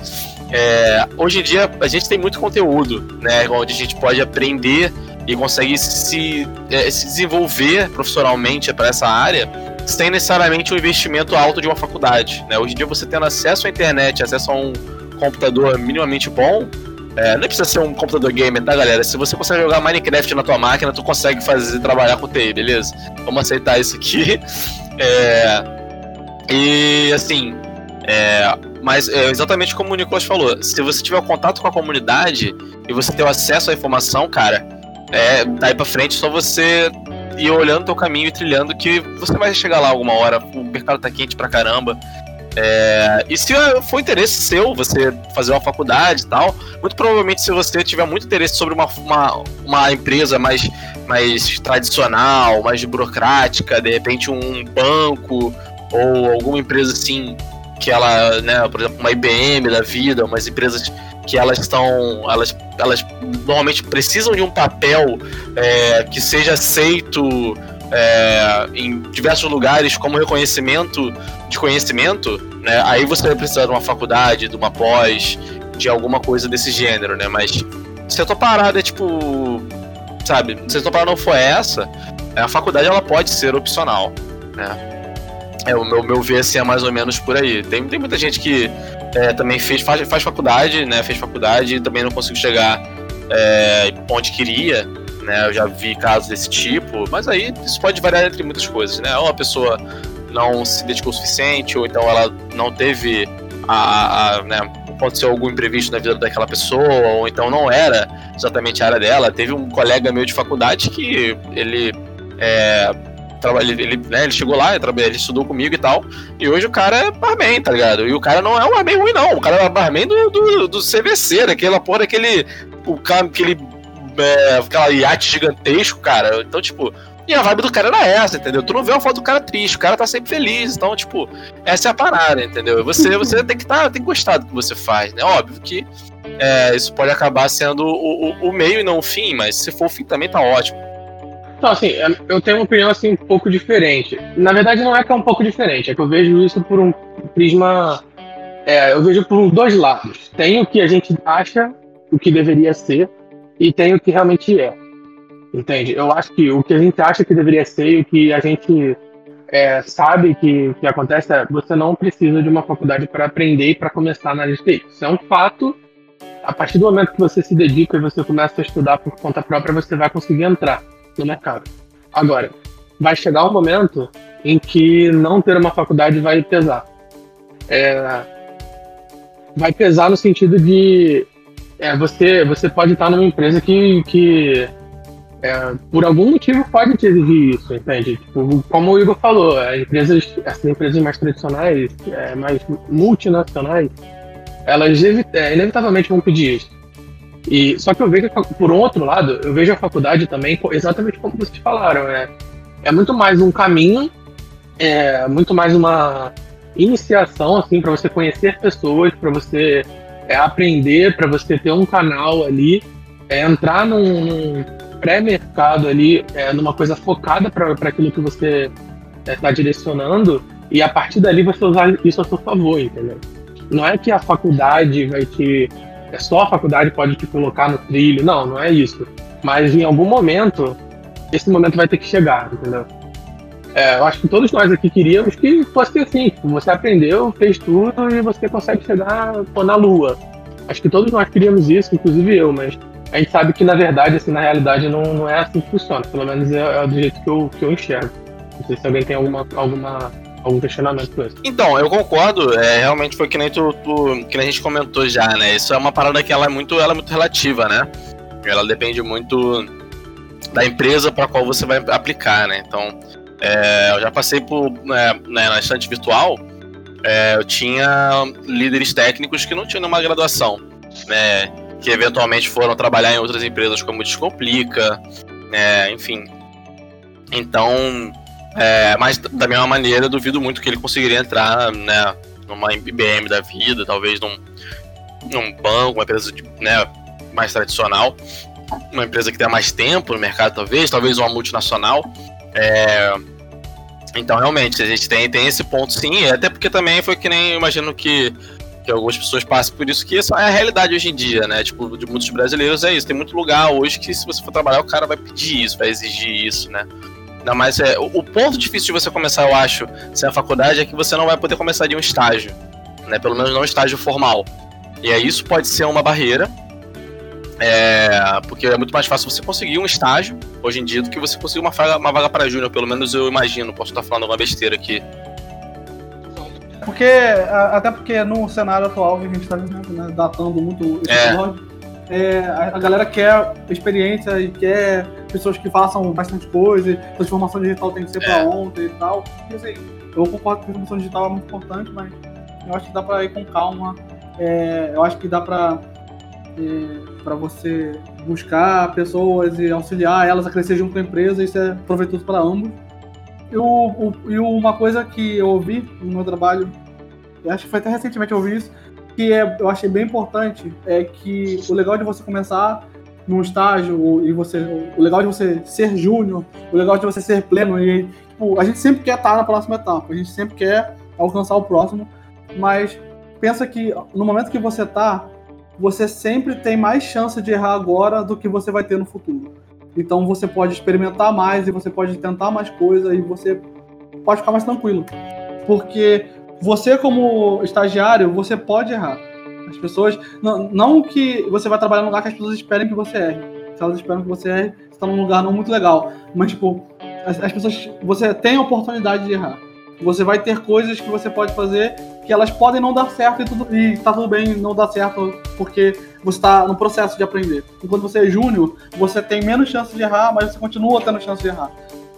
é, hoje em dia a gente tem muito conteúdo, né? Onde a gente pode aprender e consegue se, é, se desenvolver profissionalmente para essa área sem necessariamente um investimento alto de uma faculdade. Né? Hoje em dia você tendo acesso à internet, acesso a um computador minimamente bom, é, não precisa ser um computador gamer, tá, galera? Se você consegue jogar Minecraft na tua máquina, tu consegue fazer trabalhar com TI, beleza? Vamos aceitar isso aqui. <laughs> É, e assim, é, mas é exatamente como o Nicolas falou, se você tiver contato com a comunidade e você ter acesso à informação, cara, é, daí pra frente só você ir olhando teu caminho e trilhando que você vai chegar lá alguma hora. O mercado tá quente pra caramba. É, e se for interesse seu, você fazer uma faculdade e tal, muito provavelmente se você tiver muito interesse sobre uma, uma, uma empresa mais, mais tradicional, mais burocrática, de repente um banco ou alguma empresa assim que ela, né, por exemplo, uma IBM da vida, umas empresas que elas estão, elas, elas normalmente precisam de um papel é, que seja aceito é, em diversos lugares como reconhecimento de conhecimento, né? Aí você vai precisar de uma faculdade, de uma pós, de alguma coisa desse gênero, né? Mas se a tua parada é tipo, sabe, se a tua parada não for essa, a faculdade ela pode ser opcional, né? É, o meu, meu ver assim, é mais ou menos por aí. Tem, tem muita gente que é, também fez, faz, faz faculdade, né? Fez faculdade e também não conseguiu chegar é, onde queria, né? Eu já vi casos desse tipo, mas aí isso pode variar entre muitas coisas, né? Ou a pessoa não se dedicou o suficiente, ou então ela não teve a, a né, aconteceu algum imprevisto na vida daquela pessoa, ou então não era exatamente a área dela. Teve um colega meu de faculdade que ele é, ele, ele, né, ele chegou lá, ele estudou comigo e tal. E hoje o cara é barman, tá ligado? E o cara não é um barman ruim, não. O cara é barman do, do, do CVC, daquela porra, aquele. O cara, aquele. É, aquela iate gigantesco, cara. Então, tipo. E a vibe do cara era essa, entendeu? Tu não vê uma foto do cara triste, o cara tá sempre feliz. Então, tipo, essa é a parada, entendeu? Você, você tem que tá, tem que gostar do que você faz, né? Óbvio que é, isso pode acabar sendo o, o, o meio e não o fim, mas se for o fim também tá ótimo. Então, assim, eu tenho uma opinião assim, um pouco diferente. Na verdade, não é que é um pouco diferente, é que eu vejo isso por um prisma. É, eu vejo por dois lados. Tem o que a gente acha o que deveria ser e tem o que realmente é. Entende? Eu acho que o que a gente acha que deveria ser e o que a gente é, sabe que, que acontece é você não precisa de uma faculdade para aprender e para começar de TI. Isso é um fato. A partir do momento que você se dedica e você começa a estudar por conta própria, você vai conseguir entrar no mercado. Agora, vai chegar um momento em que não ter uma faculdade vai pesar. É, vai pesar no sentido de é, você, você pode estar numa empresa que, que é, por algum motivo pode te exigir isso, entende? Tipo, como o Igor falou, as empresas, essas empresas mais tradicionais, é, mais multinacionais, elas é, inevitavelmente vão pedir isso. E, só que eu vejo, por outro lado, eu vejo a faculdade também exatamente como vocês falaram. É, é muito mais um caminho, é muito mais uma iniciação, assim, para você conhecer pessoas, para você é, aprender, para você ter um canal ali, é, entrar num, num pré-mercado ali, é, numa coisa focada para aquilo que você está é, direcionando, e a partir dali você usar isso a seu favor, entendeu? Não é que a faculdade vai te. É só a faculdade pode te colocar no trilho. Não, não é isso. Mas em algum momento, esse momento vai ter que chegar, entendeu? É, eu acho que todos nós aqui queríamos que fosse assim. Tipo, você aprendeu, fez tudo e você consegue chegar pô, na lua. Acho que todos nós queríamos isso, inclusive eu, mas a gente sabe que na verdade, assim, na realidade, não, não é assim que funciona. Pelo menos é, é do jeito que eu, que eu enxergo. Não sei se alguém tem alguma, alguma algum questionamento com. Então, eu concordo, é, realmente foi que nem tu, tu, que nem a gente comentou já, né? Isso é uma parada que ela é muito, ela é muito relativa, né? Ela depende muito da empresa para qual você vai aplicar, né? Então, é, eu já passei por né, né na estante virtual, é, eu tinha líderes técnicos que não tinham nenhuma graduação, né? Que eventualmente foram trabalhar em outras empresas como Descomplica, né? Enfim. Então, é, mas da mesma maneira, duvido muito que ele conseguiria entrar, né, numa IBM da vida, talvez num, num banco, uma empresa de, né, mais tradicional, uma empresa que tenha mais tempo no mercado, talvez, talvez uma multinacional. É, então, realmente, a gente tem, tem esse ponto sim, até porque também foi que nem imagino que, que algumas pessoas passam por isso, que isso é a realidade hoje em dia, né? Tipo, de muitos brasileiros é isso. Tem muito lugar hoje que, se você for trabalhar, o cara vai pedir isso, vai exigir isso, né? Não, mas é, o, o, ponto difícil de você começar, eu acho, sem a faculdade, é que você não vai poder começar de um estágio. Né? Pelo menos não um estágio formal. E aí isso pode ser uma barreira. É, porque é muito mais fácil você conseguir um estágio hoje em dia do que você conseguir uma vaga, uma vaga para júnior, pelo menos eu imagino. Posso estar falando uma besteira aqui. Porque, até porque no cenário atual que a gente está né, datando muito esse é. episódio, é, a, a, galera quer experiência e quer pessoas que façam bastante coisa, transformação digital tem que ser é. para ontem e tal. E assim, eu concordo que a transformação digital é muito importante, mas eu acho que dá para ir com calma. É, eu acho que dá para é, para você buscar pessoas e auxiliar elas a crescer junto com a empresa, isso é proveitoso para ambos. E, e uma coisa que eu ouvi no meu trabalho, acho que foi até recentemente eu ouvi isso, que é, eu achei bem importante é que o legal de você começar num estágio e você o legal de você ser júnior, o legal de você ser pleno e tipo, a gente sempre quer estar na próxima etapa, a gente sempre quer alcançar o próximo, mas pensa que no momento que você está, você sempre tem mais chance de errar agora do que você vai ter no futuro. Então você pode experimentar mais e você pode tentar mais coisas e você pode ficar mais tranquilo. Porque você como estagiário, você pode errar. As pessoas. Não, não que você vai trabalhar num lugar que as pessoas esperem que você erre. Se elas esperam que você erre, você tá num lugar não muito legal. Mas, tipo, as, as pessoas. Você tem a oportunidade de errar. Você vai ter coisas que você pode fazer que elas podem não dar certo e, tudo, e tá tudo bem não dar certo porque você está no processo de aprender. Enquanto você é júnior, você tem menos chance de errar, mas você continua tendo chance de errar.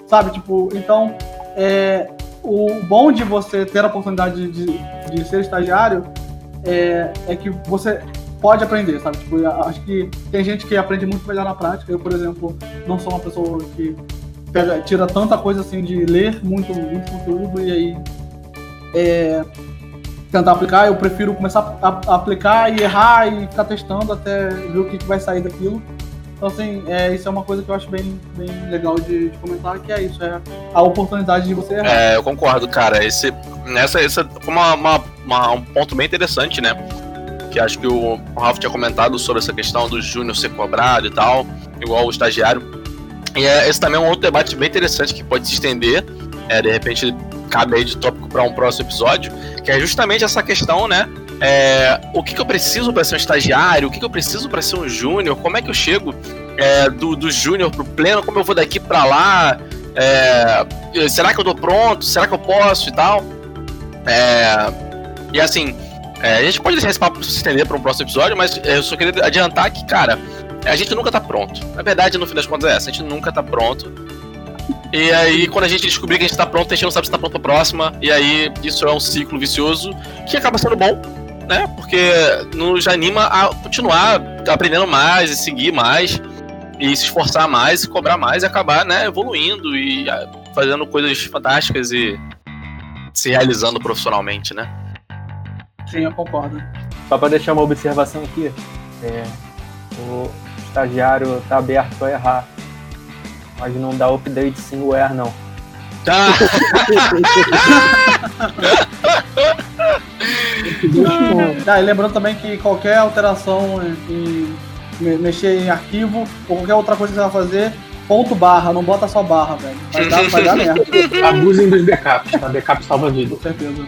Sabe? Tipo, então, é, o bom de você ter a oportunidade de, de ser estagiário é, é que você pode aprender, sabe? Tipo, acho que tem gente que aprende muito melhor na prática. Eu, por exemplo, não sou uma pessoa que pega, tira tanta coisa assim de ler muito, muito conteúdo e aí é, tentar aplicar. Eu prefiro começar a, aplicar e errar e ficar testando até ver o que, que vai sair daquilo. Então, assim, é, isso é uma coisa que eu acho bem, bem legal de, de comentar, que é isso, é a oportunidade de você errar. É, eu concordo, cara. Esse, nessa, esse foi uma, uma, uma, um ponto bem interessante, né? Que acho que o, o Ralph tinha comentado sobre essa questão do Júnior ser cobrado e tal, igual o estagiário. E é, esse também é um outro debate bem interessante que pode se estender. É, de repente, cabe aí de tópico para um próximo episódio, que é justamente essa questão, né? É, o que, que eu preciso para ser um estagiário, o que, que eu preciso para ser um júnior, como é que eu chego é, do, do júnior pro pleno, como eu vou daqui para lá, é, será que eu tô pronto, será que eu posso e tal. É, e assim, é, a gente pode deixar esse papo se estender para um próximo episódio, mas eu só queria adiantar que, cara, a gente nunca tá pronto. Na verdade, no fim das contas é essa, a gente nunca tá pronto. E aí, quando a gente descobrir que a gente tá pronto, a gente não sabe se tá pronto pra próxima. E aí, isso é um ciclo vicioso que acaba sendo bom, né? Porque nos anima a continuar aprendendo mais e seguir mais e se esforçar mais e cobrar mais e acabar, né, evoluindo e ah, fazendo coisas fantásticas e se realizando profissionalmente, né? Sim, eu concordo. Só para deixar uma observação aqui, é, o estagiário tá aberto a errar, mas não dá update sem o erro não. Tá. <laughs> Ah, e lembrando também que qualquer alteração em, em mexer em arquivo ou qualquer outra coisa que você vai fazer, ponto barra, não bota só barra, velho. Vai dar, vai dar <laughs> merda, Abusem dos backups, tá? Backup salva vida. com certeza.